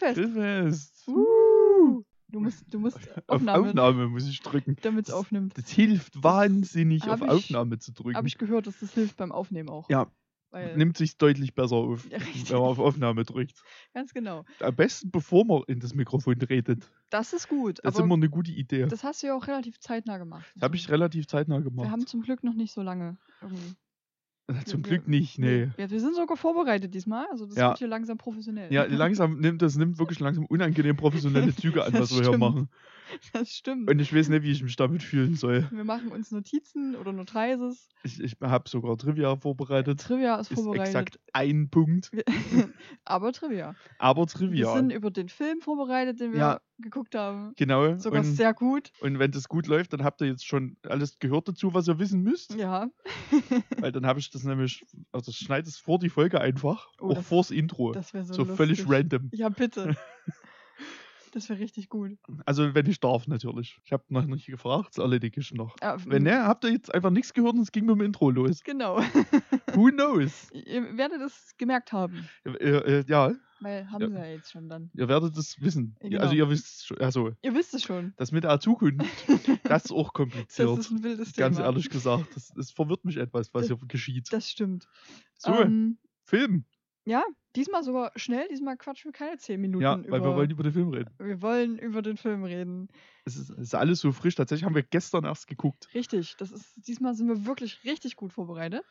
Grillfest. Grillfest. Uh, du musst, du musst Auf Aufnahme, Aufnahme muss ich drücken. damit es aufnimmt. Das hilft wahnsinnig, hab auf ich- Aufnahme zu drücken. Habe ich gehört, dass das hilft beim Aufnehmen auch. Ja, Weil, nimmt sich deutlich besser auf, Ja, wenn man auf Aufnahme drückt. Ganz genau. Am besten, bevor man in das Mikrofon redet. Das ist gut. Das ist immer eine gute Idee. Das hast du ja auch relativ zeitnah gemacht. habe ich relativ zeitnah Wir gemacht. haben zum Glück noch nicht so lange. Irgendwie. Zum Glück nicht, nee. Wir, wir sind sogar vorbereitet diesmal. Also das Ja. wird hier langsam professionell. Ja, langsam nimmt das nimmt wirklich langsam unangenehm professionelle Züge an, was wir hier machen. Das stimmt. Und ich weiß nicht, wie ich mich damit fühlen soll. wir machen uns Notizen oder Notices. Ich, ich habe sogar Trivia vorbereitet. Trivia ist Ist vorbereitet. exakt ein Punkt. Wir- Aber Trivia. Aber Wir Trivia. sind über den Film vorbereitet, den wir Ja. geguckt haben. Genau. Sogar Und, sehr gut. und wenn das gut läuft, dann habt ihr jetzt schon alles gehört dazu, was ihr wissen müsst. Ja. Weil dann habe ich das nämlich, also schneide es vor die Folge einfach, Oh, auch das- vors Intro. Das wäre so, so lustig. völlig random. Ja, bitte. Das wäre richtig gut. Also wenn ich darf natürlich. Ich habe noch nicht gefragt, das erledige ich noch. Ja, Wenn ne, habt ihr jetzt einfach nichts gehört und es ging mit dem Intro los. Genau. Who knows? Ihr werdet es gemerkt haben. Äh, ja, Weil haben Ja. sie ja jetzt schon dann. ihr werdet es wissen. Ja, Also genau. ihr wisst schon, also Ihr wisst es schon. das mit der Zukunft, das ist auch Das kompliziert. ist ein wildes Ganz Thema. ehrlich gesagt, das, das verwirrt mich etwas, was Das- hier geschieht. Das stimmt. So, Ähm, Film. Ja, diesmal sogar schnell. Diesmal quatschen wir keine 10 Minuten Ja, über. weil wir wollen über den Film reden. wir wollen über den Film reden. Es ist, es ist alles so frisch. Tatsächlich haben wir gestern erst geguckt. Richtig. Das ist, diesmal sind wir wirklich richtig gut vorbereitet.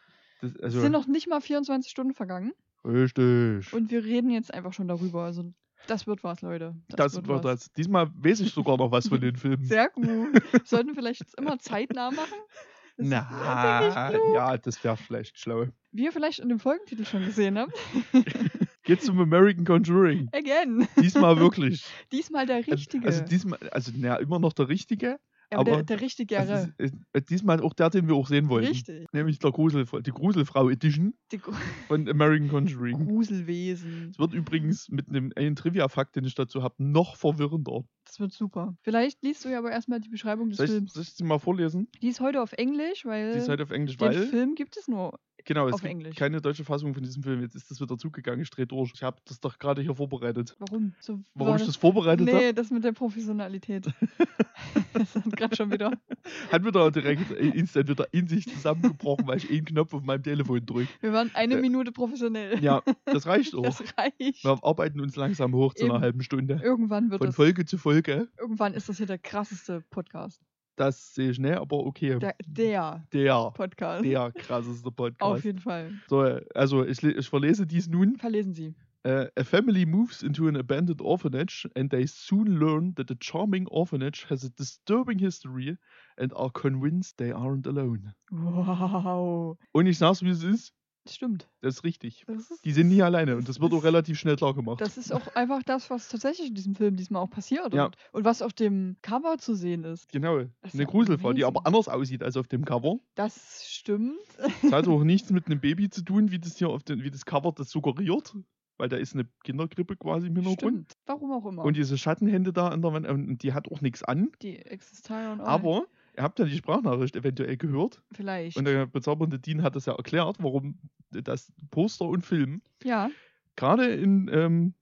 Das, Es also, sind noch nicht mal 24 Stunden vergangen. richtig. Und wir reden jetzt einfach schon darüber. Also, das wird was, Leute. das wird wird was. das. Diesmal weiß ich sogar noch was von den Filmen. Sehr gut. Sollten wir vielleicht immer zeitnah machen? Das Na, ja, das wäre vielleicht schlau. Wie ihr vielleicht in dem Folgentitel schon gesehen habt. Geht's zum American Conjuring. Again. Diesmal wirklich. Diesmal der richtige. Also diesmal, also na, immer noch der richtige, aber der, aber der richtige. also, es ist, äh, diesmal auch der, den wir auch sehen wollten. Richtig. Nämlich der Grusel, die Gruselfrau Edition Die Gru- von American Conjuring. Gruselwesen. Es wird übrigens mit einem einen Trivia-Fakt, den ich dazu habe, noch verwirrender. Das wird super. Vielleicht liest du ja aber erstmal die Beschreibung des Soll ich, Films. soll ich sie mal vorlesen? Die ist heute auf Englisch, weil Die ist halt auf Englisch, den weil. Film gibt es nur. Genau, es auf gibt Englisch. keine deutsche Fassung von diesem Film. Jetzt ist das wieder zugegangen, ich drehe durch. Ich habe das doch gerade hier vorbereitet. Warum? So Warum war ich das vorbereitet habe? Nee, das mit der Professionalität. das hat gerade schon wieder. Hat wieder direkt äh, instant wieder in sich zusammengebrochen, weil ich einen Knopf auf meinem Telefon drücke. Wir waren eine Äh, Minute professionell. Ja, das reicht auch. Das reicht. Wir arbeiten uns langsam hoch zu einer Eben. halben Stunde. Irgendwann wird Von das. Folge zu Folge. Irgendwann ist das hier der krasseste Podcast. Das sehe ich nicht, aber okay. Der, der Der, Podcast. der krasseste Auf Podcast. jeden Fall. So, also ich, ich verlese dies nun. Verlesen Sie. Uh, a family moves into an abandoned orphanage and they soon learn that the charming orphanage has a disturbing history and are convinced they aren't alone. Wow. Und ich sag's, wie es ist. Stimmt. Das ist richtig. Das ist, Die sind nie alleine und das wird auch relativ schnell klar gemacht. Das ist auch einfach das, was tatsächlich in diesem Film diesmal auch passiert. Ja. Und, und was auf dem Cover zu sehen ist. Genau. Das ist Eine ja Gruselfrau, die aber anders aussieht als auf dem Cover. Das stimmt. Das hat auch nichts mit einem Baby zu tun, wie das hier auf den, wie das Cover das suggeriert. Weil da ist eine Kinderkrippe quasi im Hintergrund. Stimmt. Warum auch immer. Und diese Schattenhände da an der Wand, und die hat auch nichts an. die existieren auch. Aber ihr habt ja die Sprachnachricht eventuell gehört. Vielleicht. Und der bezaubernde Dean hat das ja erklärt, warum das Poster und Film ja. gerade in, ähm,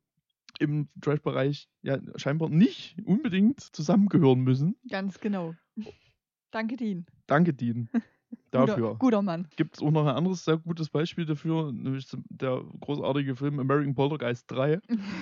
im Trash-Bereich ja scheinbar nicht unbedingt zusammengehören müssen. Ganz genau. Danke, Dean. Danke, Dean. Dafür. Guter, guter Mann. Gibt es auch noch ein anderes sehr gutes Beispiel dafür, nämlich der großartige Film American Poltergeist 3,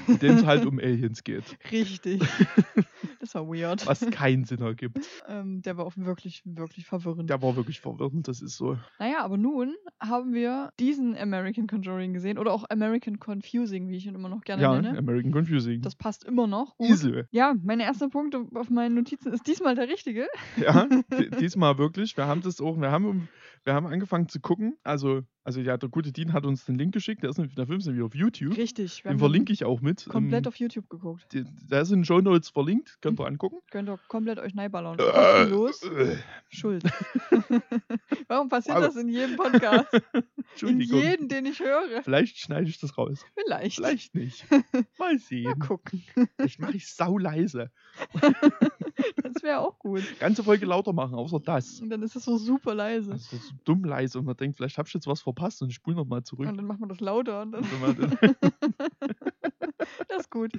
in dem es halt um Aliens geht. Richtig. das war weird. Was keinen Sinn ergibt. Ähm, der war auch wirklich, wirklich verwirrend. Der war wirklich verwirrend, das ist so. Naja, aber nun haben wir diesen American Conjuring gesehen oder auch American Confusing, wie ich ihn immer noch gerne Ja, nenne. American Confusing. Das passt immer noch. Gut. Easy. Ja, mein erster Punkt auf meinen Notizen ist diesmal der richtige. Ja, di- diesmal wirklich. Wir haben das auch, wir haben, um- wir haben angefangen zu gucken. Also, also ja, der gute Dean hat uns den Link geschickt. Der, ist, der Film ist nämlich auf YouTube. Richtig. Den haben verlinke ich auch mit. komplett Ähm, auf YouTube geguckt. in den Show Notes verlinkt. Könnt ihr angucken. Könnt ihr komplett euch neiballern. Äh, Kostenlos. äh, Schuld. Warum passiert Wow. das in jedem Podcast? in jedem, den ich höre. Vielleicht schneide ich das raus. Vielleicht. Vielleicht nicht. Mal Mal sehen. gucken. Ich mache ich sau leise. Das wäre auch gut. Ganze Folge lauter machen, außer das. Und dann ist es so super leise. Das ist so dumm leise und man denkt, vielleicht hab ich jetzt was verpasst und ich spule nochmal zurück. Und dann macht man das lauter. Und dann Das ist gut.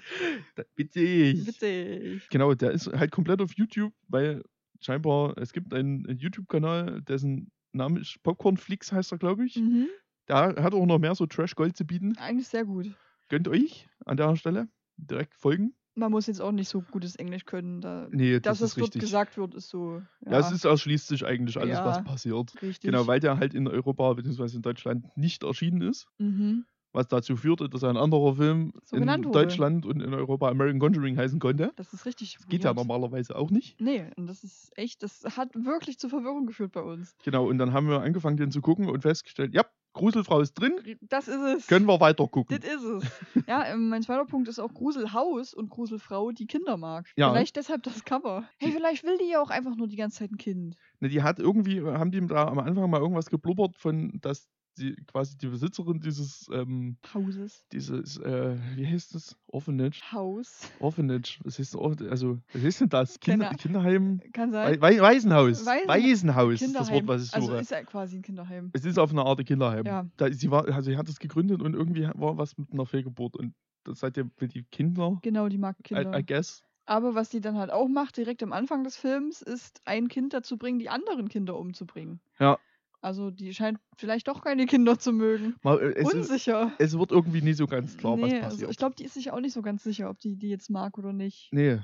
Da- Witzig. Witzig. Genau, der ist halt komplett auf YouTube, weil scheinbar es gibt einen, einen YouTube-Kanal, dessen Name ist Popcornflix, heißt er, glaube ich. Mhm. Der hat auch noch mehr so Trash-Gold zu bieten. Eigentlich sehr gut. Gönnt euch an der Stelle direkt folgen. Man muss jetzt auch nicht so gutes Englisch können. Da, Nee, das, das, was ist dort richtig. gesagt wird, ist so. Ja, Das ist erschließt sich eigentlich alles, was Ja. passiert. richtig. Genau, weil der halt in Europa bzw. in Deutschland nicht erschienen ist. Mhm. Was dazu führte, dass ein anderer Film So in wurde. Deutschland und in Europa American Conjuring heißen konnte. Das ist richtig. Das geht ja normalerweise auch nicht. Nee, und das ist echt, das hat wirklich zu Verwirrung geführt bei uns. Genau, und dann haben wir angefangen, den zu gucken und festgestellt, ja, Gruselfrau ist drin, Das ist es. können wir weiter gucken. Das ist es. Ja, ähm, mein zweiter Punkt ist auch Gruselhaus und Gruselfrau, die Kinder mag. Ja. Vielleicht deshalb das Cover. Hey, vielleicht will die ja auch einfach nur die ganze Zeit ein Kind. Ne, die hat irgendwie, haben die da am Anfang mal irgendwas geblubbert von, dass die quasi die Besitzerin dieses, ähm, Hauses. dieses, äh, wie heißt das? Orphanage. Haus. Orphanage. Was heißt, also, was heißt denn das? Kinder, Keine- Kinderheim? Kann sein. Wei- Waisenhaus. Waisen- Waisenhaus ist das. Wort, was ich also suche. ist ja quasi ein Kinderheim. es ist auf eine Art Kinderheim. Ja. Da, sie, war, also sie hat es gegründet und irgendwie war was mit einer Fehlgeburt. Und das seitdem für die Kinder, Genau, die mag I, Kinder. I guess. Aber was die dann halt auch macht, direkt am Anfang des Films, ist ein Kind dazu bringen, die anderen Kinder umzubringen. Ja. Also die scheint vielleicht doch keine Kinder zu mögen. Mal, äh, es, ist, Unsicher. es wird irgendwie nie so ganz klar, was nee, passiert. also ich glaube, die ist sich auch nicht so ganz sicher, ob die die jetzt mag oder nicht. nee,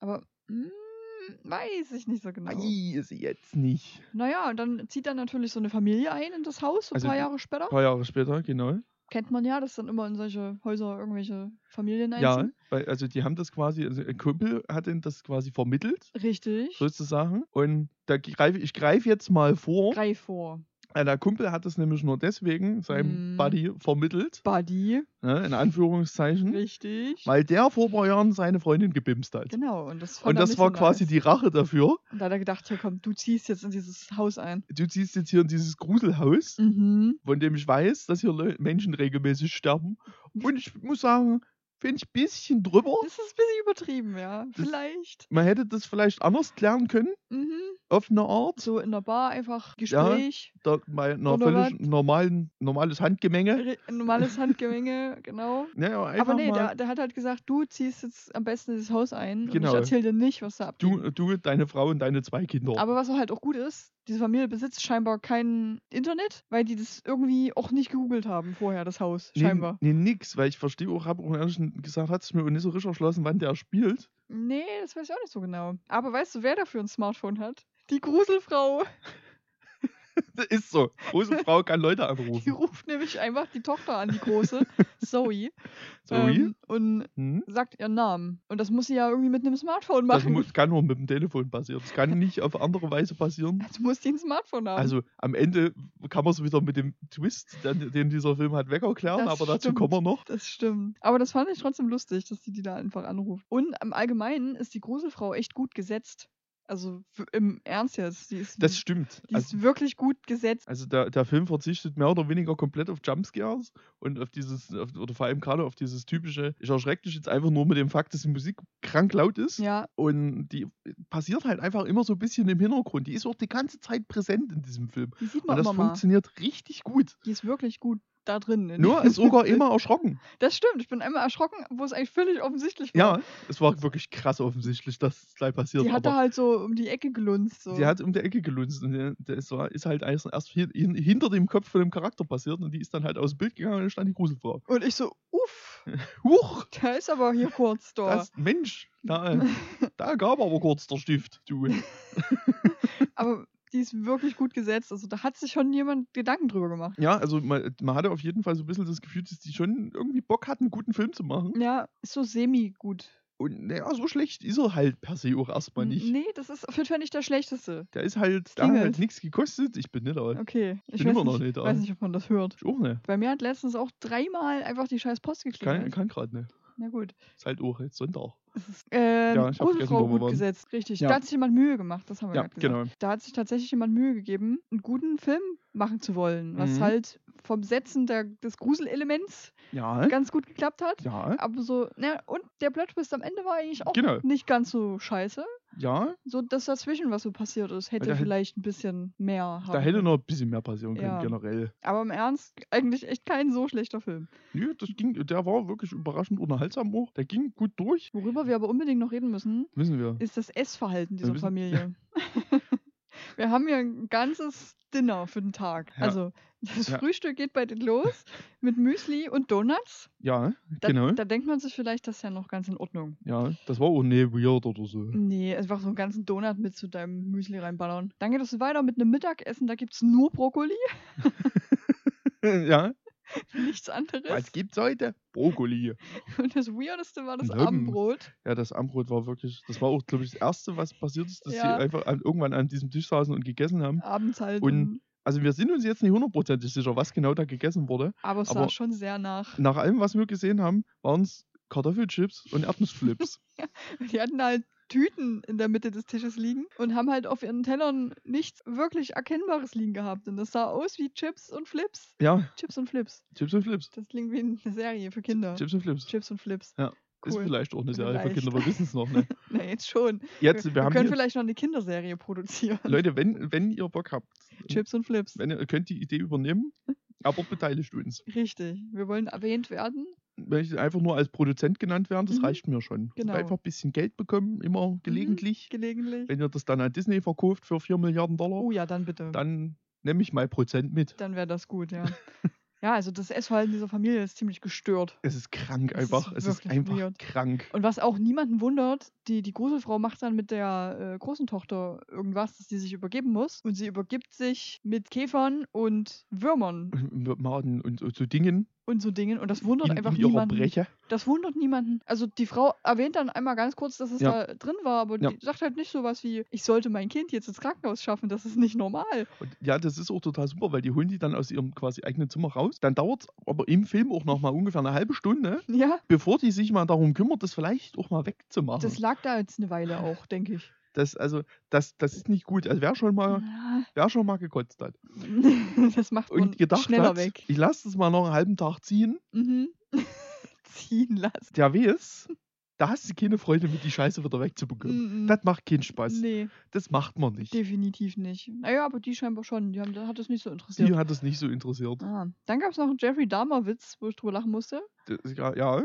Aber mm, weiß ich nicht so genau. weiß ich jetzt nicht. Naja, und dann zieht dann natürlich so eine Familie ein in das Haus, so ein Also paar Jahre später. Ein paar Jahre später, genau. Kennt man ja, dass dann immer in solche Häuser irgendwelche Familien Ja, einziehen. weil, also die haben das quasi, also ein Kumpel hat ihnen das quasi vermittelt, Richtig. sozusagen. Und da greife ich greife jetzt mal vor. Greif vor. Der Kumpel hat das nämlich nur deswegen seinem Mhm. Buddy vermittelt, Buddy. ne, in Anführungszeichen, Richtig. weil der vor ein paar Jahren seine Freundin gebimst hat. Genau, und das Und das war quasi die Rache dafür. Und da hat er gedacht, hier komm, du ziehst jetzt in dieses Haus ein. Du ziehst jetzt hier in dieses Gruselhaus, Mhm. von dem ich weiß, dass hier Menschen regelmäßig sterben. Und ich muss sagen, finde ich ein bisschen drüber. Das ist ein bisschen übertrieben, ja. Das- Vielleicht. Man hätte das vielleicht anders klären können, Mhm. Eine Art. So in der Bar einfach Gespräch. Da mal einer Oder völlig normalen, normales Handgemenge. Ein normales Handgemenge, genau. Ja, Aber nee, der, der hat halt gesagt, du ziehst jetzt am besten dieses Haus ein. Und Genau. ich erzähl dir nicht, was da abgeht. du, du, deine Frau und deine zwei Kinder. Aber was halt auch gut ist, diese Familie besitzt scheinbar kein Internet, weil die das irgendwie auch nicht gegoogelt haben vorher, das Haus. nee, Scheinbar. nee, nix, weil ich verstehe auch, habe auch ehrlich gesagt, hat es mir auch nicht so richtig erschlossen, wann der spielt. Nee, das weiß ich auch nicht so genau. Aber weißt du, wer dafür ein Smartphone hat? Die Gruselfrau. Das ist so. Große Frau kann Leute Die anrufen. ruft nämlich einfach die Tochter an, die große, Zoe. Zoe? Ähm, und Hm? sagt ihren Namen. Und das muss sie ja irgendwie mit einem Smartphone Das machen. mu- kann nur mit dem Telefon passieren. Das kann nicht auf andere Weise passieren. Also muss die ein Smartphone haben. Also am Ende kann man es wieder mit dem Twist, den, den dieser Film hat, wegerklären, Das aber dazu stimmt. kommen wir noch. Das stimmt. Aber das fand ich trotzdem lustig, dass die die da einfach anruft. Und im Allgemeinen ist die Gruselfrau echt gut gesetzt. Also im Ernst jetzt. Die ist, Das stimmt. die Also, ist wirklich gut gesetzt. also der, der Film verzichtet mehr oder weniger komplett auf Jumpscares und auf dieses, auf, oder vor allem gerade auf dieses typische, ich erschrecke dich jetzt einfach nur mit dem Fakt, dass die Musik krank laut ist. Ja, Und die passiert halt einfach immer so ein bisschen im Hintergrund. Die ist auch die ganze Zeit präsent in diesem Film. die sieht Und man das immer mal. funktioniert richtig gut. Die ist wirklich gut da drin. in Nur ist sogar Film. immer erschrocken. Das stimmt. Ich bin einmal erschrocken, wo es eigentlich völlig offensichtlich war. Ja, es war wirklich krass offensichtlich, dass es gleich passiert. Die hat da halt so um die Ecke gelunzt. So. sie hat um die Ecke gelunzt und der- das war, ist halt erst, erst hin, hin, hinter dem Kopf von dem Charakter passiert und die ist dann halt aus dem Bild gegangen und dann stand die Gruselfrau. Und ich so, uff, Huch, da ist aber hier kurz da. das, Mensch, da, da gab aber kurz der Stift, du. Aber die ist wirklich gut gesetzt. Also da hat sich schon jemand Gedanken drüber gemacht. Ja, also man, man hatte auf jeden Fall so ein bisschen das Gefühl, dass die schon irgendwie Bock hatten, einen guten Film zu machen. Ja, ist so semi-gut. Und naja, so schlecht ist er halt per se auch erstmal nicht. Nee, das ist auf jeden Fall nicht der schlechteste. Der ist halt, da hat halt nichts gekostet. Ich bin nicht da. Okay. Ich Bin weiß immer noch nicht, nicht da. weiß nicht, ob man das hört. Ich auch nicht. Bei mir hat letztens auch dreimal einfach die scheiß Post Kann, geklingelt. kann gerade nicht. Na gut. Ist halt auch jetzt Sonntag. Es ist, ähm, Ja, ich hab vergessen, gut waren. gesetzt. Richtig. Ja. Da hat sich jemand Mühe gemacht. Das haben wir Ja, gerade gesagt. genau. Da hat sich tatsächlich jemand Mühe gegeben, einen guten Film machen zu wollen. Was Mhm. halt vom Setzen der, des Gruselelements Ja, ganz gut geklappt hat. ja, Aber so, na, und der Plot-Twist am Ende war eigentlich auch Genau. nicht ganz so scheiße. ja. So das dazwischen, was so passiert ist, hätte vielleicht ein bisschen mehr haben Da hätte noch ein bisschen mehr passieren können, Ja. generell. Aber im Ernst, eigentlich echt kein so schlechter Film. Nö, das ging, der war wirklich überraschend unterhaltsam auch. Der ging gut durch. Worüber wir aber unbedingt noch reden müssen, Wissen wir. ist das Essverhalten dieser müssen- Familie. wir haben ja ein ganzes Dinner für den Tag. Ja. Also das Ja. Frühstück geht bei denen los mit Müsli und Donuts. Ja, Da, genau. da denkt man sich vielleicht, das ist ja noch ganz in Ordnung. Ja, das war auch nie weird oder so. Nee, einfach so einen ganzen Donut mit zu deinem Müsli reinballern. Dann geht es weiter mit einem Mittagessen, da gibt es nur Brokkoli, ja, nichts anderes. was gibt's heute? Brokkoli. Und das Weirdeste war das Nimm. Abendbrot. Ja, das Armbrot war wirklich, das war auch, glaube ich, das Erste, was passiert ist, dass Ja. sie einfach an, irgendwann an diesem Tisch saßen und gegessen haben. Abends halt. Und Also wir sind uns jetzt nicht hundertprozentig sicher, was genau da gegessen wurde. aber es sah aber- schon sehr nach. Nach allem, was wir gesehen haben, waren es Kartoffelchips und Erdnussflips. Die hatten halt Tüten in der Mitte des Tisches liegen und haben halt auf ihren Tellern nichts wirklich Erkennbares liegen gehabt. Und das sah aus wie Chips und Flips. ja, Chips und Flips. Chips und Flips. Das klingt wie eine Serie für Kinder. Chips und Flips. Chips und Flips. Ja, Ist Cool. vielleicht auch eine Serie für Vielleicht. Kinder, wir wissen es noch nicht. Na, jetzt schon. Jetzt, wir wir können vielleicht noch eine Kinderserie produzieren. Leute, wenn, wenn ihr Bock habt, Chips und Flips. wenn ihr könnt die Idee übernehmen, aber beteiligt uns. Richtig. Wir wollen erwähnt werden. Wenn ich einfach nur als Produzent genannt werden, das Mhm. reicht mir schon. Genau. Einfach ein bisschen Geld bekommen, immer gelegentlich. Gelegentlich. Wenn ihr das dann an Disney verkauft für 4 Milliarden Dollar, Oh ja, dann bitte. dann nehme ich mal Prozent mit. Dann wäre das gut, ja. ja, also das Essverhalten dieser Familie ist ziemlich gestört. Es ist krank Es ist einfach. Es ist einfach weird. krank. Und was auch niemanden wundert, die, die Gruselfrau macht dann mit der äh, großen Tochter irgendwas, dass sie sich übergeben muss. Und sie übergibt sich mit Käfern und Würmern Und Maden und, und so Dingen und so Dingen. Und das wundert in, einfach in niemanden. Breche. Das wundert niemanden. Also die Frau erwähnt dann einmal ganz kurz, dass es Ja. da drin war, aber Ja. die sagt halt nicht sowas wie, ich sollte mein Kind jetzt ins Krankenhaus schaffen, das ist nicht normal. Und ja, das ist auch total super, weil die holen die dann aus ihrem quasi eigenen Zimmer raus. Dann dauert es aber im Film auch noch mal ungefähr eine halbe Stunde, Ja, bevor die sich mal darum kümmert, das vielleicht auch mal wegzumachen. das lag da jetzt eine Weile auch, denke ich. Das, also, das, das ist nicht gut. Also wer schon mal, Ja, wer schon mal gekotzt hat das macht man und gedacht schneller hat, weg. ich lasse das mal noch einen halben Tag ziehen, Mhm. Ziehen lassen. der weiß, da hast du keine Freude mit, die Scheiße wieder wegzubekommen. Mhm. Das macht keinen Spaß. Nee, Das macht man nicht. definitiv nicht. Naja, aber die scheinbar schon. Die haben, hat es nicht so interessiert. Die hat das nicht so interessiert. Ah. Dann gab es noch einen Jeffrey Dahmer-Witz, wo ich drüber lachen musste. Das, ja, ja.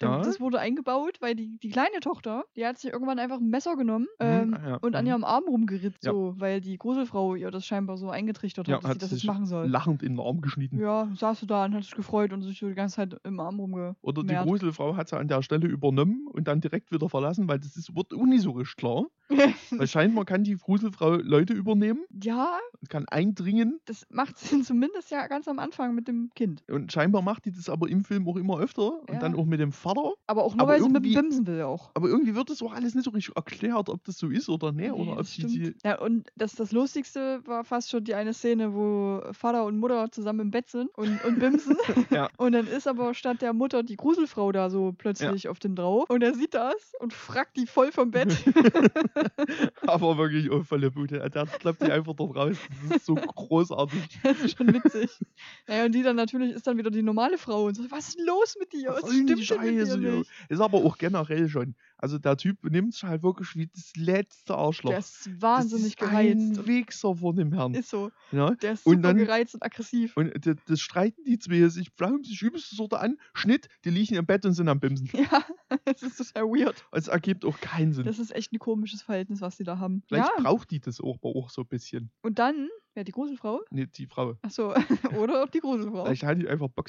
Ja. Das wurde eingebaut, weil die, die kleine Tochter, die hat sich irgendwann einfach ein Messer genommen Mhm, ähm, ah ja, und an mhm. ihrem Arm rumgeritzt, Ja. so, weil die Gruselfrau ihr das scheinbar so eingetrichtert hat, Ja, dass sie hat das sich jetzt machen soll. lachend in den Arm geschnitten. Ja, saß du da und hat sich gefreut und sich so die ganze Zeit im Arm rumge. Oder die. Gruselfrau hat sie an der Stelle übernommen und dann direkt wieder verlassen, weil das ist, wird richtig klar. Weil scheinbar kann die Gruselfrau Leute übernehmen ja, und kann eindringen. das macht sie zumindest ja ganz am Anfang mit dem Kind. Und scheinbar macht die das aber im Film auch immer öfter. Ja. Und dann auch mit dem Vater. Aber auch nur, Aber weil sie mit dem Bimsen will auch. Aber irgendwie wird das auch alles nicht so richtig erklärt, ob das so ist oder nicht. Nee, oder ob das die, Ja, und das, das Lustigste war fast schon die eine Szene, wo Vater und Mutter zusammen im Bett sind und, und bimsen. Ja. Und dann ist aber statt der Mutter die Gruselfrau da so plötzlich auf dem drauf. Und er sieht das und fragt die voll vom Bett. aber wirklich oh, volle Bude. Der klappt die einfach dort raus. Das ist so großartig. das ist schon witzig. Naja, und die dann natürlich ist dann wieder die normale Frau und so, was ist denn los mit dir? Was Was stimmt denn mit dir Scheiße, nicht? Ist aber auch generell schon. Also der Typ nimmt sich halt wirklich wie das letzte Arschloch. Der ist wahnsinnig das ist gereizt. Ein und Wichser von dem Herrn. Ist so. ja? Der ist Und super dann- gereizt und aggressiv. Und das, das streiten die zwei sich, pflaumen sich übelst so an. Schnitt, die liegen im Bett und sind am Bimsen. Ja, das ist total weird. Es ergibt auch keinen Sinn. Das ist echt ein komisches Verhältnis, was die da haben. Vielleicht ja, braucht die das auch, aber auch so ein bisschen. und dann, ja, die Gruselfrau. Nee, die Frau. Achso, oder auch die Gruselfrau. Vielleicht hat die einfach Bock,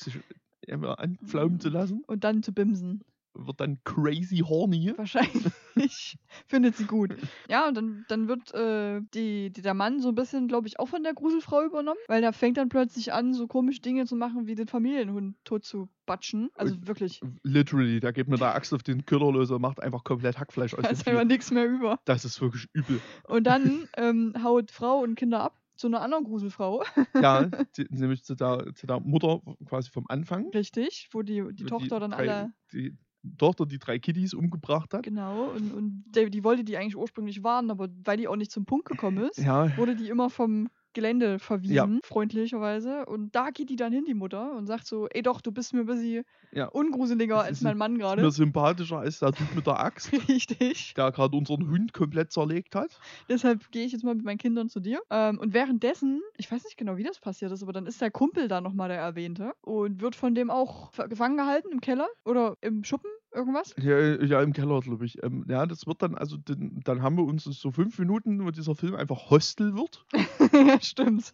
immer anpflaumen zu lassen. Und dann zu bimsen. Wird dann crazy horny. Wahrscheinlich findet sie gut. Ja, und dann, dann wird äh, die, die, der Mann so ein bisschen, glaube ich, auch von der Gruselfrau übernommen, weil der fängt dann plötzlich an, so komische Dinge zu machen, wie den Familienhund tot zu batschen. Also wirklich, Literally, da geht mir der Axt auf den Köder los und macht einfach komplett Hackfleisch aus da ist einfach nichts mehr über. Das ist wirklich übel. Und dann ähm, haut Frau und Kinder ab zu einer anderen Gruselfrau. Ja, die, nämlich zu der, zu der Mutter quasi vom Anfang. Richtig, wo die, die Tochter dann drei, alle. Die Tochter, die drei Kiddies umgebracht hat. Genau, und, und die, die wollte die eigentlich ursprünglich warnen, aber weil die auch nicht zum Punkt gekommen ist, Ja, wurde die immer vom Gelände verwiesen, freundlicherweise. Und da geht die dann hin, die Mutter, und sagt so, ey doch, du bist mir ein bisschen Ja. ungruseliger Das als mein Mann Mir gerade. sympathischer als der Typ mit der Axt, Richtig. der gerade unseren Hund komplett zerlegt hat. Deshalb gehe ich jetzt mal mit meinen Kindern zu dir. Ähm, und währenddessen, ich weiß nicht genau, wie das passiert ist, aber dann ist der Kumpel da nochmal der Erwähnte und wird von dem auch gefangen gehalten im Keller oder im Schuppen, irgendwas. Ja, ja im Keller, glaube ich. Ähm, ja, das wird dann, also den, dann haben wir uns so fünf Minuten, wo dieser Film einfach Hostel wird, ja, stimmt.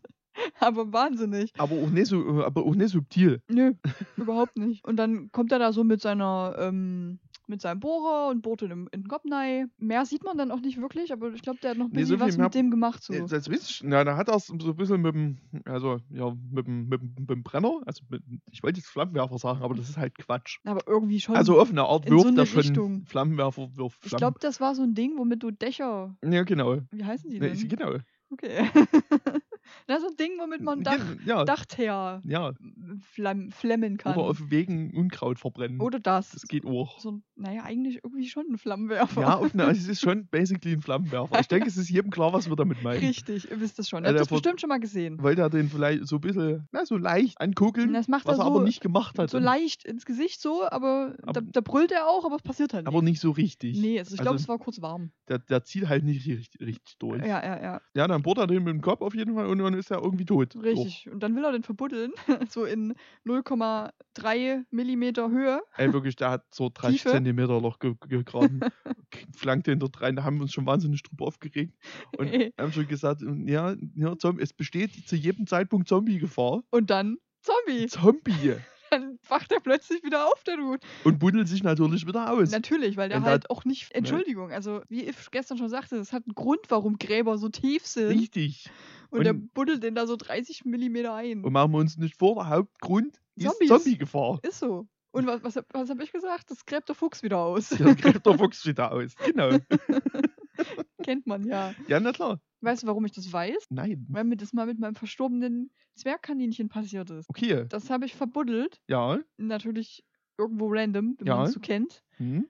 Aber wahnsinnig. aber auch nicht so, aber auch nicht subtil. Nö, überhaupt nicht. Und dann kommt er da so mit seiner, ähm, mit seinem Bohrer und bohrt in in rein. Mehr sieht man dann auch nicht wirklich, aber ich glaube, der hat noch ein Nee, bisschen so was mit dem gemacht. So. So. Das ich, na, da hat er es so ein bisschen mit dem, also, ja, mit dem, mit dem, mit dem Brenner, also mit, ich wollte jetzt Flammenwerfer sagen, aber das ist halt Quatsch. Aber irgendwie schon. Also auf eine Art so wirft eine er schon Richtung. Flammenwerfer, wirft ich Flammen. glaube, das war so ein Ding, womit du Dächer. ja, genau. Wie heißen die denn? ich- genau. Okay. das ist so ein Ding, womit man Dach, Gen- ja, Dachteer ja. flamm, flemmen kann. Oder auf Wegen Unkraut verbrennen. Oder das. Das geht auch. So, naja, eigentlich irgendwie schon ein Flammenwerfer. Ja, auf also es ist schon basically ein Flammenwerfer. Ich denke, es ist jedem klar, was wir damit meinen. Richtig, ihr wisst das schon. Ja, Ihr habt der das bestimmt schon mal gesehen. Wollte er den vielleicht so ein bisschen, na, so leicht anguckeln, Das macht was er er aber so- nicht gemacht hat. So leicht ins Gesicht so, aber, Aber- da, da brüllt er auch, aber es passiert halt aber nicht. nicht so richtig. Nee, also ich glaube, Also- es war kurz warm. Der, der zieht halt nicht richtig, richtig durch. Ja, ja, ja. Ja, dann bohrt er den mit dem Kopf auf jeden Fall und dann ist er irgendwie tot. Richtig. Und dann will er den verbuddeln, so in 0,3 Millimeter Höhe. So. Ey, wirklich, der hat so 30 Tiefe. Zentimeter Loch ge gegraben. Flankt den dort rein, da haben wir uns schon wahnsinnig drüber aufgeregt. Und Ey. haben schon gesagt, ja, ja Zombie, es besteht zu jedem Zeitpunkt Zombie-Gefahr. Und dann Zombie. Zombie! Dann wacht er plötzlich wieder auf, der Dude. Und buddelt sich natürlich wieder aus. Natürlich, weil der halt auch nicht. Entschuldigung, also wie ich gestern schon sagte, es hat einen Grund, warum Gräber so tief sind. Richtig. Und, der Und- buddelt den da so 30 Millimeter ein. Und machen wir uns nicht vor, der Hauptgrund ist. Zombie-Gefahr. Ist so. Und was, was, hab- was habe ich gesagt? Das gräbt der Fuchs wieder aus. Dann greift der Fuchs wieder aus. Genau. Kennt man ja. Ja, na klar. Weißt du, warum ich das weiß? Nein. Weil mir das mal mit meinem verstorbenen Zwergkaninchen passiert ist. Okay. Das habe ich verbuddelt. Ja. Natürlich irgendwo random, wenn Ja. man es so kennt. Hm?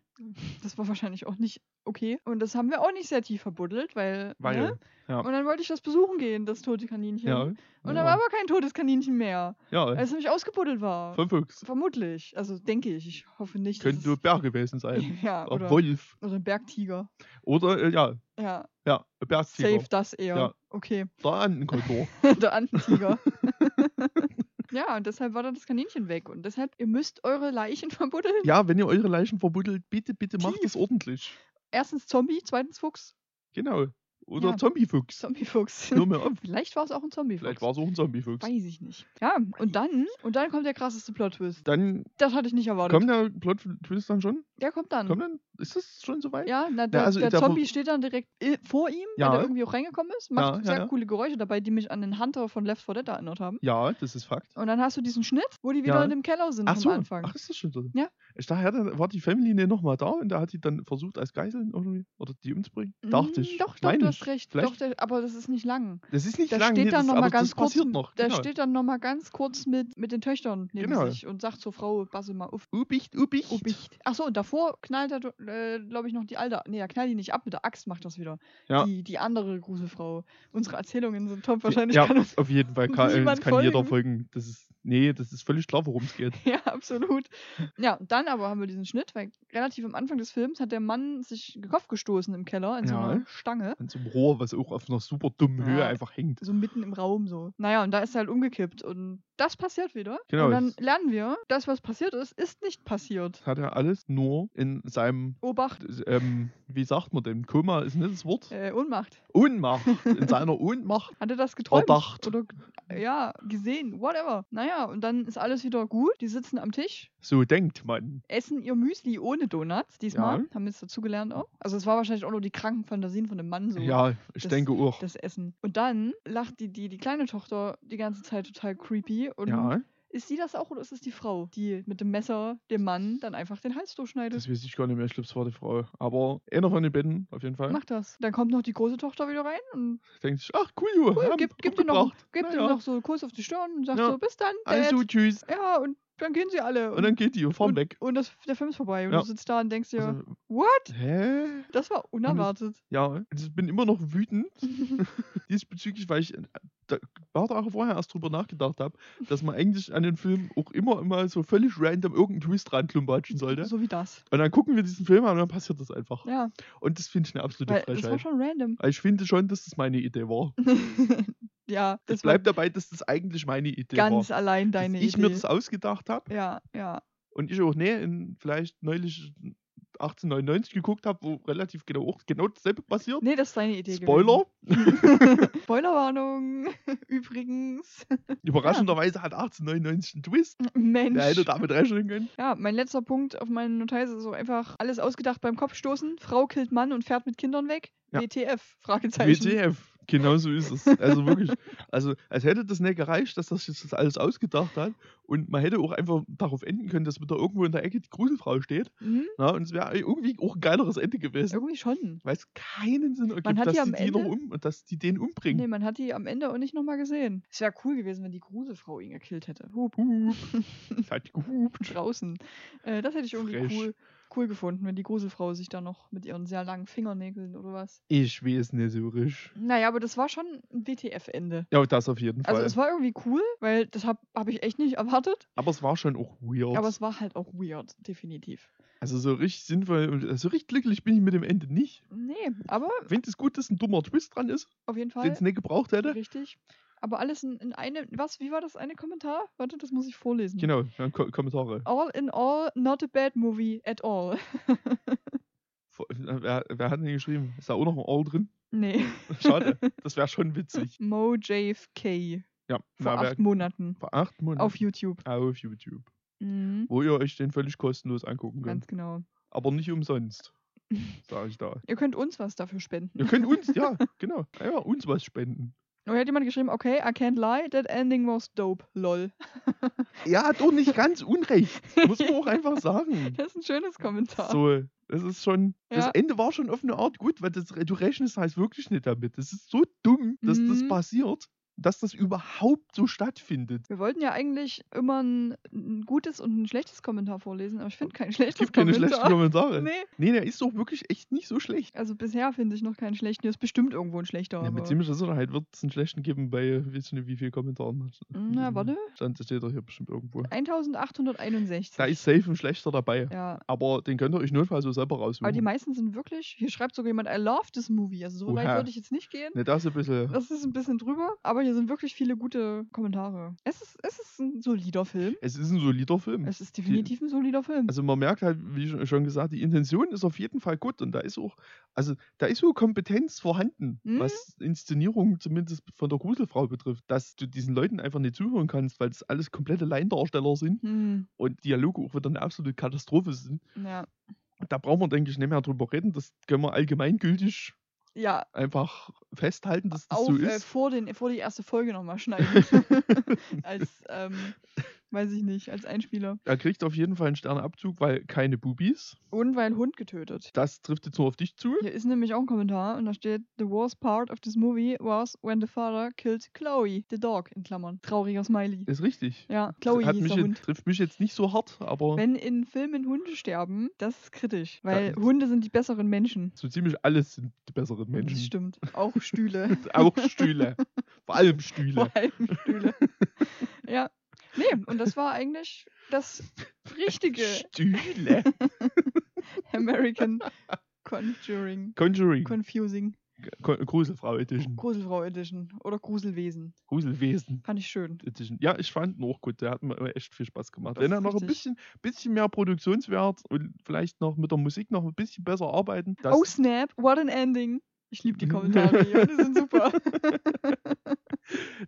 Das war wahrscheinlich auch nicht okay. Und das haben wir auch nicht sehr tief verbuddelt, weil. Weil. Ne? Ja. Und dann wollte ich das besuchen gehen, das tote Kaninchen. Ja. Und ja. da war aber kein totes Kaninchen mehr, ja. weil es nämlich ausgebuddelt war. Vom Fuchs. Vermutlich. Also denke ich. Ich hoffe nicht. Könnte ein Bär gewesen sein. ja, Oder oder, Wolf. oder ein Bergtiger. Oder, äh, ja, Ja, ja, Bergtiger. safe das eher. Ja. Okay. Der Andenkontor. Der Antentiger. ja, und deshalb war dann das Kaninchen weg. Und deshalb, ihr müsst eure Leichen verbuddeln. ja, wenn ihr eure Leichen verbuddelt, bitte, bitte macht Tief. es ordentlich. Erstens Zombie, zweitens Fuchs. Genau. Oder Ja. Zombiefuchs. Zombiefuchs. Nur mehr auf. Vielleicht war es auch ein Zombiefuchs. Vielleicht war es auch ein Zombiefuchs. Weiß ich nicht. Ja, und dann, und dann kommt der krasseste Plot-Twist. Dann Das hatte ich nicht erwartet. kommt der Plot-Twist dann schon? der kommt dann. Kommt dann? Ist das schon soweit? Ja, na, der, also der Zombie steht dann direkt i- vor ihm, Ja. weil der irgendwie auch reingekommen ist. Macht Ja, ja, sehr ja. coole Geräusche dabei, die mich an den Hunter von Left 4 Dead erinnert haben. Ja, das ist Fakt. Und dann hast du diesen Schnitt, wo die wieder Ja. in dem Keller sind Ach so, Anfang. ach, ist das schon so? Ja. Ich dachte, ja, dann war die Family nochmal da und da hat die dann versucht als Geiseln irgendwie oder die umzubringen. Dachte Mm, ich. Doch, Ich doch, du nicht. Hast recht. Vielleicht- Doch, der, aber das ist nicht lang. Das ist nicht Da lang, steht nee, dann das, nochmal aber ganz kurz, passiert noch. da genau. steht dann nochmal ganz kurz mit, mit den Töchtern neben Genau. sich und sagt zur Frau, passe mal auf. Ubicht, Ubicht. Ubicht. Achso, und davor knallt er, äh, glaube ich, noch die alte. Nee, er knallt die nicht ab, mit der Axt macht das wieder. Ja. Die, die andere Gruselfrau. Unsere Erzählungen sind top. Wahrscheinlich ja, kann uns. auf jeden Fall kann, niemand kann jeder folgen. folgen. Das ist, nee, das ist völlig klar, worum es geht. Ja, absolut. Ja, dann aber haben wir diesen Schnitt, weil relativ am Anfang des Films hat der Mann sich den Kopf gestoßen im Keller in so Ja. einer Stange. An so Rohr, was auch auf einer super dummen Höhe Ja. einfach hängt. So mitten im Raum so. Naja, und da ist er halt umgekippt. Und das passiert wieder. Genau, Und dann lernen wir, das, was passiert ist, ist nicht passiert. Das hat er alles nur in seinem, Obacht, ähm, wie sagt man denn? Koma ist nicht das Wort. äh, Ohnmacht. Ohnmacht. In seiner Ohnmacht. Hat er das geträumt? Verdacht. Oder ja, gesehen, whatever. Naja, und dann ist alles wieder gut. Die sitzen am Tisch, So denkt man. essen ihr Müsli ohne Donuts diesmal. Ja. Haben wir jetzt dazugelernt auch. Also es war wahrscheinlich auch nur die kranken Fantasien von dem Mann so. Ja, ich das- denke auch. Das Essen. Und dann lacht die, die, die kleine Tochter die ganze Zeit total creepy. Und Ja, ist sie das auch oder ist es die Frau, die mit dem Messer dem Mann dann einfach den Hals durchschneidet? das weiß ich gar nicht mehr. Ich glaube, es war die Frau. Aber einer von den beiden, auf jeden Fall. Macht das. Dann kommt noch die große Tochter wieder rein und Denkt sich, ach cool, cool, haben gibt, gibt, ihr noch, gibt ihr Naja. noch so einen Kuss auf die Stirn und sagt Ja. so, bis dann, Dad. Also tschüss. Ja, und dann gehen sie alle. Und dann geht die und fahren und, weg. Und das, der Film ist vorbei. Und Ja. du sitzt da und denkst dir, Also, what? hä? Das war unerwartet. Ja, und ich bin immer noch wütend diesbezüglich, weil ich äh, da, paar Tage vorher erst drüber nachgedacht habe, dass man eigentlich an den Film auch immer immer so völlig random irgendeinen Twist ranklumpatschen sollte. so wie das. Und dann gucken wir diesen Film an und dann passiert das einfach. Ja, Und das finde ich eine absolute weil das war Frechheit. schon random. Ich finde schon, dass das meine Idee war. ja, Ich das war bleibe dabei, dass das eigentlich meine Idee ganz war. allein deine dass ich Idee. mir das ausgedacht habe ja, ja. und ich auch, nee, in vielleicht neulich 1899 geguckt habe, wo relativ genau auch genau dasselbe passiert. Nee, das ist deine Idee. Spoiler. Spoilerwarnung. Übrigens. überraschenderweise hat 1899 einen Twist. Mensch. Der hätte damit rechnen können. Ja, mein letzter Punkt auf meinen Notiz ist so einfach alles ausgedacht beim Kopfstoßen. Frau killt Mann und fährt mit Kindern weg. Ja. WTF? Fragezeichen. WTF. Genau so ist es. Also wirklich, also als hätte das nicht gereicht, dass das jetzt das alles ausgedacht hat. Und man hätte auch einfach darauf enden können, dass wieder irgendwo in der Ecke die Gruselfrau steht. Mhm, Na, und es wäre irgendwie auch ein geileres Ende gewesen. irgendwie schon. Weil es keinen Sinn ergibt, hat dass die die am die noch Ende- um dass die den umbringen. Nee, man hat die am Ende auch nicht nochmal gesehen. Es wäre cool gewesen, wenn die Gruselfrau ihn gekillt hätte. Hup, Hup. Es hat gehupt. draußen. Äh, das hätte ich irgendwie Frech. cool, cool gefunden, wenn die Gruselfrau sich da noch mit ihren sehr langen Fingernägeln oder was. Ich weiß nicht so richtig. Naja, aber das war schon ein WTF-Ende. Ja, das auf jeden Fall. Also es war irgendwie cool, weil das habe hab ich echt nicht erwartet. aber es war schon auch weird. Aber es war halt auch weird, definitiv. also so richtig sinnvoll und äh, so richtig glücklich bin ich mit dem Ende nicht. Nee, aber Ich finde es gut, dass ein dummer Twist dran ist, auf jeden den Fall es nicht gebraucht hätte. richtig. Aber alles in, in einem. Was? Wie war das eine Kommentar? Warte, das muss ich vorlesen. Genau, ja, Ko Kommentare. All in all, not a bad movie at all. Äh, Wer, wer hat denn geschrieben? Ist da auch noch ein All drin? nee. Schade, das wäre schon witzig. Mo JFK. Ja, Vor na, wer, acht Monaten. vor acht Monaten. Auf YouTube. Auf YouTube. Mhm, Wo ihr euch den völlig kostenlos angucken könnt. ganz genau. Aber nicht umsonst, sage ich da. Ihr könnt uns was dafür spenden. Ihr könnt uns, ja, genau, einfach uns was spenden. Oder hat jemand geschrieben, okay, I can't lie, that ending was dope, lol. Er hat doch nicht ganz unrecht. Muss man auch einfach sagen. Das ist ein schönes Kommentar. So, das ist schon. Das Ja. Ende war schon auf eine Art gut, weil das, du rechnest halt wirklich nicht damit. Das ist so dumm, dass das Mhm. passiert, dass das überhaupt so stattfindet. Wir wollten ja eigentlich immer ein, ein gutes und ein schlechtes Kommentar vorlesen, aber ich finde kein schlechtes Es gibt keine schlechten Kommentare. Nee. Nee, der ist doch wirklich echt nicht so schlecht. Also bisher finde ich noch keinen schlechten. Hier ist bestimmt irgendwo ein schlechter. Ja, mit ziemlicher Sicherheit wird es einen schlechten geben bei, weiß ich nicht, wie viel Kommentaren. Na, warte. Stand, steht doch hier bestimmt irgendwo. 1861. Da ist safe ein schlechter dabei. ja. Aber den könnt ihr euch notfalls so selber raussuchen. Aber die meisten sind wirklich. Hier schreibt sogar jemand, I love this movie. Also so weit Oha. würde ich jetzt nicht gehen. ne, das ist ein bisschen. Das ist ein bisschen drüber, aber hier sind wirklich viele gute Kommentare. Es ist, es ist ein solider Film. Es ist ein solider Film. Es ist definitiv ein solider Film. Also man merkt halt, wie schon- gesagt, die Intention ist auf jeden Fall gut und da ist auch, also da ist so Kompetenz vorhanden, Mhm. was Inszenierung zumindest von der Gruselfrau betrifft, dass du diesen Leuten einfach nicht zuhören kannst, weil das alles komplette Laiendarsteller sind Hm, und Dialoge auch wieder eine absolute Katastrophe sind. ja. Da brauchen wir, denke ich, nicht mehr drüber reden. Das können wir allgemeingültig Ja, einfach festhalten, dass das auf, so äh, ist. vor, den, vor die erste Folge nochmal schneiden. als, ähm, weiß ich nicht, als Einspieler. Er kriegt auf jeden Fall einen Sternabzug, weil keine Bubis. Und weil Hund getötet. Das trifft jetzt nur auf dich zu. Hier ist nämlich auch ein Kommentar und da steht: The worst part of this movie was when the father killed Chloe, the dog, in Klammern. Trauriger Smiley. Ist richtig. Ja, Chloe Hat hieß mich der jetzt, Hund. trifft mich jetzt nicht so hart, aber Wenn in Filmen Hunde sterben, das ist kritisch. Weil Da- Hunde sind die besseren Menschen. so ziemlich alles sind die besseren Das Menschen. stimmt. Auch Stühle. Auch Stühle. Vor allem Stühle. Vor allem Stühle. ja. Nee, und das war eigentlich das richtige Stühle. American Conjuring. Conjuring. Confusing. Gruselfrau Edition. Gruselfrau Edition. Oder Gruselwesen. Gruselwesen Fand ich schön. Edition. Ja, ich fand ihn auch gut. Der hat mir echt viel Spaß gemacht. Das Wenn er noch ein bisschen, bisschen mehr Produktionswert und vielleicht noch mit der Musik noch ein bisschen besser arbeiten. Oh snap, what an ending. Ich liebe die Kommentare hier, die sind super.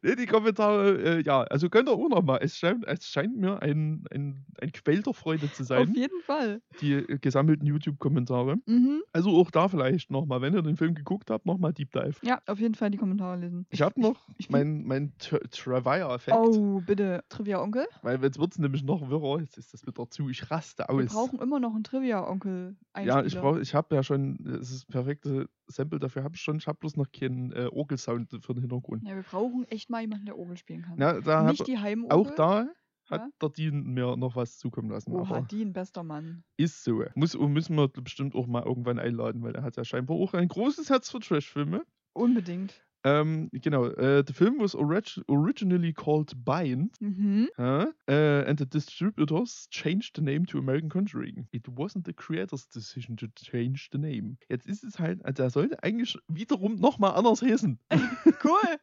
nee, die Kommentare, äh, ja, also könnt ihr auch noch mal. Es scheint, es scheint mir ein, ein, ein Quell der Freude zu Auf sein, jeden Fall. die äh, gesammelten YouTube-Kommentare. Mhm. Also auch da vielleicht noch mal, wenn ihr den Film geguckt habt, noch mal Deep Dive. Ja, auf jeden Fall die Kommentare lesen. Ich habe noch ich mein, mein Trivia-Effekt, Oh, bitte. Trivia-Onkel? weil jetzt wird es nämlich noch wirrer. Jetzt ist das wieder zu, ich raste Wir aus. brauchen immer noch einen Trivia-Onkel. ja, ich brauche, ich habe ja schon, das ist perfekte Sample dafür habe ich schon, ich habe bloß noch keinen äh, Orgelsound für den Hintergrund. Ja, wir brauchen echt mal jemanden, der Orgel spielen kann. Ja, da Nicht die Heimorgel. auch da hat Ja? der Dean mir noch was zukommen lassen. Oha, Dean, bester Mann. ist so. Muss, müssen wir bestimmt auch mal irgendwann einladen, weil er hat ja scheinbar auch ein großes Herz für Trash-Filme. Unbedingt. Ähm, genau, äh, the film was orig originally called Bind, Mhm. uh, and the distributors changed the name to American Conjuring. It wasn't the creator's decision to change the name. Jetzt ist es halt, also er sollte eigentlich wiederum nochmal anders heißen. Cool.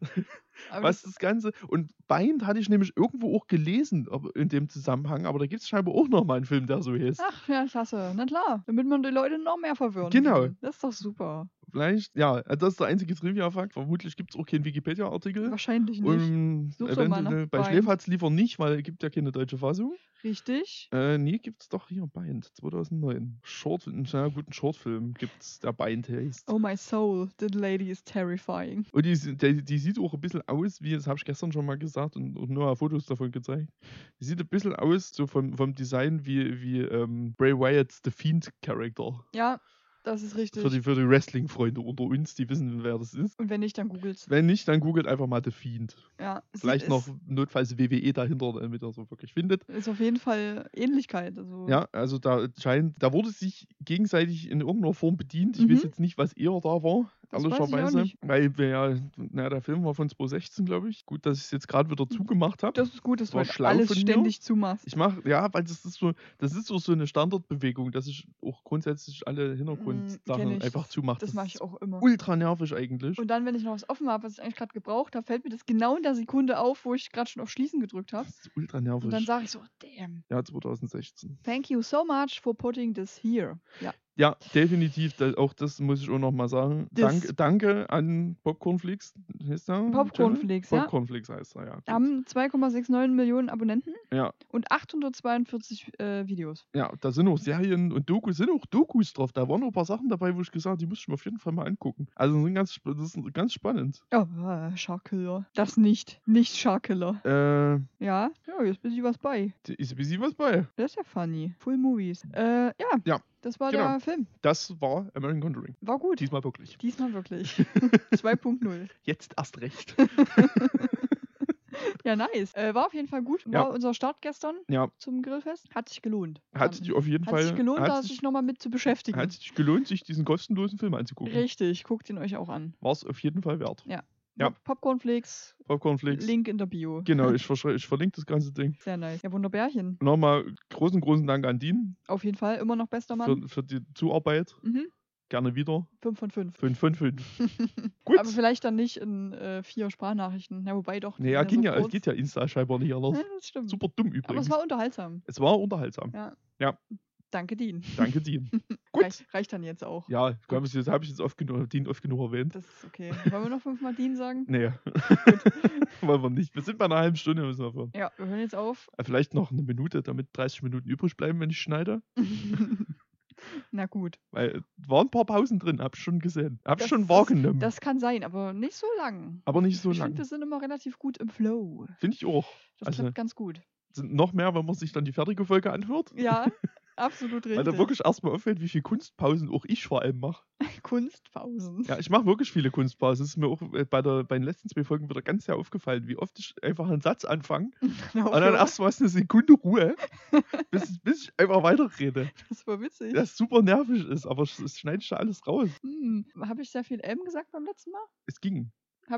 Was das- das Ganze. Und Bind hatte ich nämlich irgendwo auch gelesen in dem Zusammenhang, aber da gibt es scheinbar auch nochmal einen Film, der so heißt. Ach, ja, klasse. Na klar. Damit man die Leute noch mehr verwirren Genau. kann. Das ist doch super. Vielleicht, ja, das ist der einzige Trivia-Fakt. Vermutlich gibt es auch keinen Wikipedia-Artikel. Wahrscheinlich nicht. Und Such doch mal eventuell nach bei Bind. Schläferz liefer nicht, weil es gibt ja keine deutsche Fassung. Richtig. Äh, nee, gibt's doch hier Bind, 2009. Short, einen sehr guten Shortfilm gibt's, der Bind heißt. Oh my soul, the lady is terrifying. Und die, die, die sieht auch ein bisschen aus, wie, das habe ich gestern schon mal gesagt und, und nur Fotos davon gezeigt. Die sieht ein bisschen aus, so vom, vom Design wie, wie ähm, Bray Wyatt's The Fiend Character. Ja, das ist richtig. Für die, für die Wrestling-Freunde unter uns, die wissen, wer das ist. Und wenn nicht, dann googelt's. Wenn nicht, dann googelt einfach mal The Fiend. Ja, Vielleicht noch notfalls WWE dahinter, damit er so wirklich findet. ist auf jeden Fall Ähnlichkeit. Also, Ja, also da scheint, da wurde sich gegenseitig in irgendeiner Form bedient. Ich Mhm. weiß jetzt nicht, was eher da war, Das nicht. Weil wir ja, naja, der Film war von 2016, glaube ich. Gut, dass ich es jetzt gerade wieder zugemacht habe. Das ist gut, dass du War halt schlau alles von mir. ständig zumachst. Ich mache, ja, weil das ist so, das ist so, so eine Standardbewegung, dass ich auch grundsätzlich alle kenn Hintergrundsachen ich. einfach zumache. Das mache ich auch immer. Ultra nervig eigentlich. Und dann, wenn ich noch was offen habe, was ich eigentlich gerade gebraucht habe, fällt mir das genau in der Sekunde auf, wo ich gerade schon auf Schließen gedrückt habe. das ist ultra Und dann nervig. sage ich so, damn. Ja, 2016. Thank you so much for putting this here. Ja. Ja, definitiv. Auch das muss ich auch noch mal sagen. Dank, danke an Popcornflix. Popcornflix, ja. Popcornflix heißt er, ja. gut. Haben 2,69 Millionen Abonnenten Ja, und 842 äh, Videos. ja, da sind auch Serien und Dokus, sind auch Dokus drauf. Da waren noch ein paar Sachen dabei, wo ich gesagt habe, die muss ich mir auf jeden Fall mal angucken. Also sind ganz, das ist ganz spannend. Oh, äh, Sharkkiller. Das nicht. Nicht Sharkkiller. Äh, Ja, ja, jetzt bin ich was bei. ist ein bisschen was bei. Das ist ja funny. Full Movies. Äh, ja. Ja, Das war genau. der Film. Das war American Conjuring. War gut. Diesmal wirklich. Diesmal wirklich. 2.0. Jetzt erst recht. Ja, nice. Äh, war auf jeden Fall gut. Ja. War unser Start gestern Ja, zum Grillfest. Hat sich gelohnt. hat sich auf jeden hat Fall sich gelohnt, da hat sich sich, nochmal mit zu beschäftigen. hat sich gelohnt, sich diesen kostenlosen Film anzugucken. Richtig, guckt ihn euch auch an. War es auf jeden Fall wert. Ja. Pop Popcornflakes, Popcornflix. Link in der Bio. Genau, ich, ich verlinke das ganze Ding. Sehr nice. Ja, Wunderbärchen. Nochmal großen, großen Dank an Dean Auf jeden Fall immer noch bester Mann. für, für die Zuarbeit. Mhm. Gerne wieder. 5 von 5. 5 von 5. Gut. Aber vielleicht dann nicht in äh, vier Sprachnachrichten. Ja, wobei doch. Naja, ging ja, es geht ja Insta scheinbar nicht anders. Ja, das stimmt. Super dumm Aber übrigens. es war unterhaltsam. es war unterhaltsam. Ja. Ja. Danke, Dean. Danke, Dean. Gut. Reicht, reicht dann jetzt auch. Ja, ich glaube, das habe ich jetzt oft genug, Dean oft genug erwähnt. Das ist okay. Wollen wir noch fünfmal Dean sagen? Nee. Wollen wir nicht. Wir sind bei einer halben Stunde. Müssen wir aufhören. Ja, wir hören jetzt auf. Äh, Vielleicht noch eine Minute, damit 30 Minuten übrig bleiben, wenn ich schneide. Na gut. Weil äh, waren ein paar Pausen drin, hab ich schon gesehen. Hab ich schon ist- wahrgenommen. Das kann sein, aber nicht so lang. aber nicht so ich lang. finde, wir sind immer relativ gut im Flow. Finde ich auch. Das Also- klappt ganz gut. Sind noch mehr, wenn man sich dann die fertige Folge anhört. Ja, absolut richtig. Weil da wirklich erstmal auffällt, wie viele Kunstpausen auch ich vor allem mache. Kunstpausen. Ja, ich mache wirklich viele Kunstpausen. Es ist mir auch äh, bei, der, bei den letzten zwei Folgen wieder ganz sehr aufgefallen, wie oft ich einfach einen Satz anfange und dann erstmal eine Sekunde Ruhe, bis, bis ich einfach weiterrede. Das war witzig. Das super nervig ist, aber es- es schneide ich da alles raus. Hm. Habe ich sehr viel M gesagt beim letzten Mal? Es ging.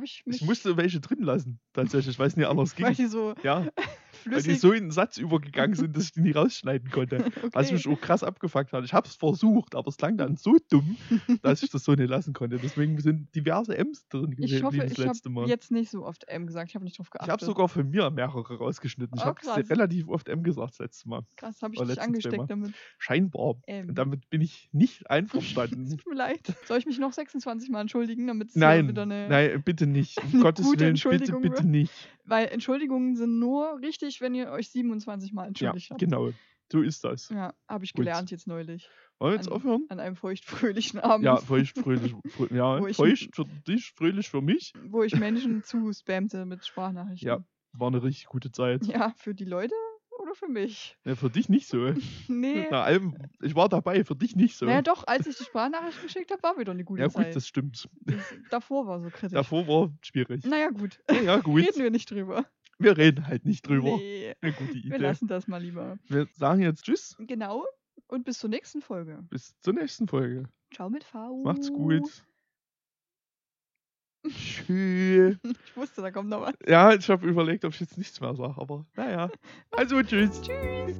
Ich mich. Ich musste welche drin lassen, tatsächlich, weil es nicht anders ging. Weil die so Ja, weil die flüssig. so in den Satz übergegangen sind, dass ich die nicht rausschneiden konnte. okay. Was mich auch krass abgefuckt hat. Ich habe es versucht, aber es klang dann so dumm, dass ich das so nicht lassen konnte. Deswegen sind diverse M's drin ich geblieben hoffe, das ich habe jetzt nicht so oft M gesagt. Ich habe nicht drauf geachtet. Ich habe sogar von mir mehrere rausgeschnitten. Ich Oh, habe relativ oft M gesagt das letzte Mal. Krass, habe ich dich angesteckt damit. Scheinbar. M. Und damit bin ich nicht einverstanden. Tut mir leid. Soll ich mich noch 26 Mal entschuldigen, damit es wieder eine. nein, bitte nicht. Um Gottes Willen, bitte, bitte wird? nicht. Weil Entschuldigungen sind nur richtig, wenn ihr euch 27 Mal Ja, entschuldigt habt. genau. So ist das. Ja, habe ich Gut. gelernt jetzt neulich. Wollen wir jetzt An- aufhören? An einem feuchtfröhlichen Abend, Ja, feucht, fröhlich. frö- Ja, ich- feucht für dich, fröhlich für mich. wo ich Menschen zuspammte mit Sprachnachrichten. Ja. War eine richtig gute Zeit. Ja, für die Leute oder für mich? Ja, für dich nicht so. Nee. Na, allem, ich war dabei, für dich nicht so. Naja, doch, als ich die Sprachnachricht geschickt habe, war wieder eine gute ja, gut, Zeit. das stimmt. Das, davor war so kritisch. Davor war schwierig. Naja, gut. Ja, ja, gut. Reden wir nicht drüber. Wir reden halt nicht drüber. Nee, Eine gute wir Idee. lassen das mal lieber. Wir sagen jetzt Tschüss. Genau. Und bis zur nächsten Folge. Bis zur nächsten Folge. Ciao mit V. Macht's gut. Tschüss. Ich wusste, da kommt noch was. Ja, ich habe überlegt, ob ich jetzt nichts mehr sage, aber naja. Also tschüss. Tschüss.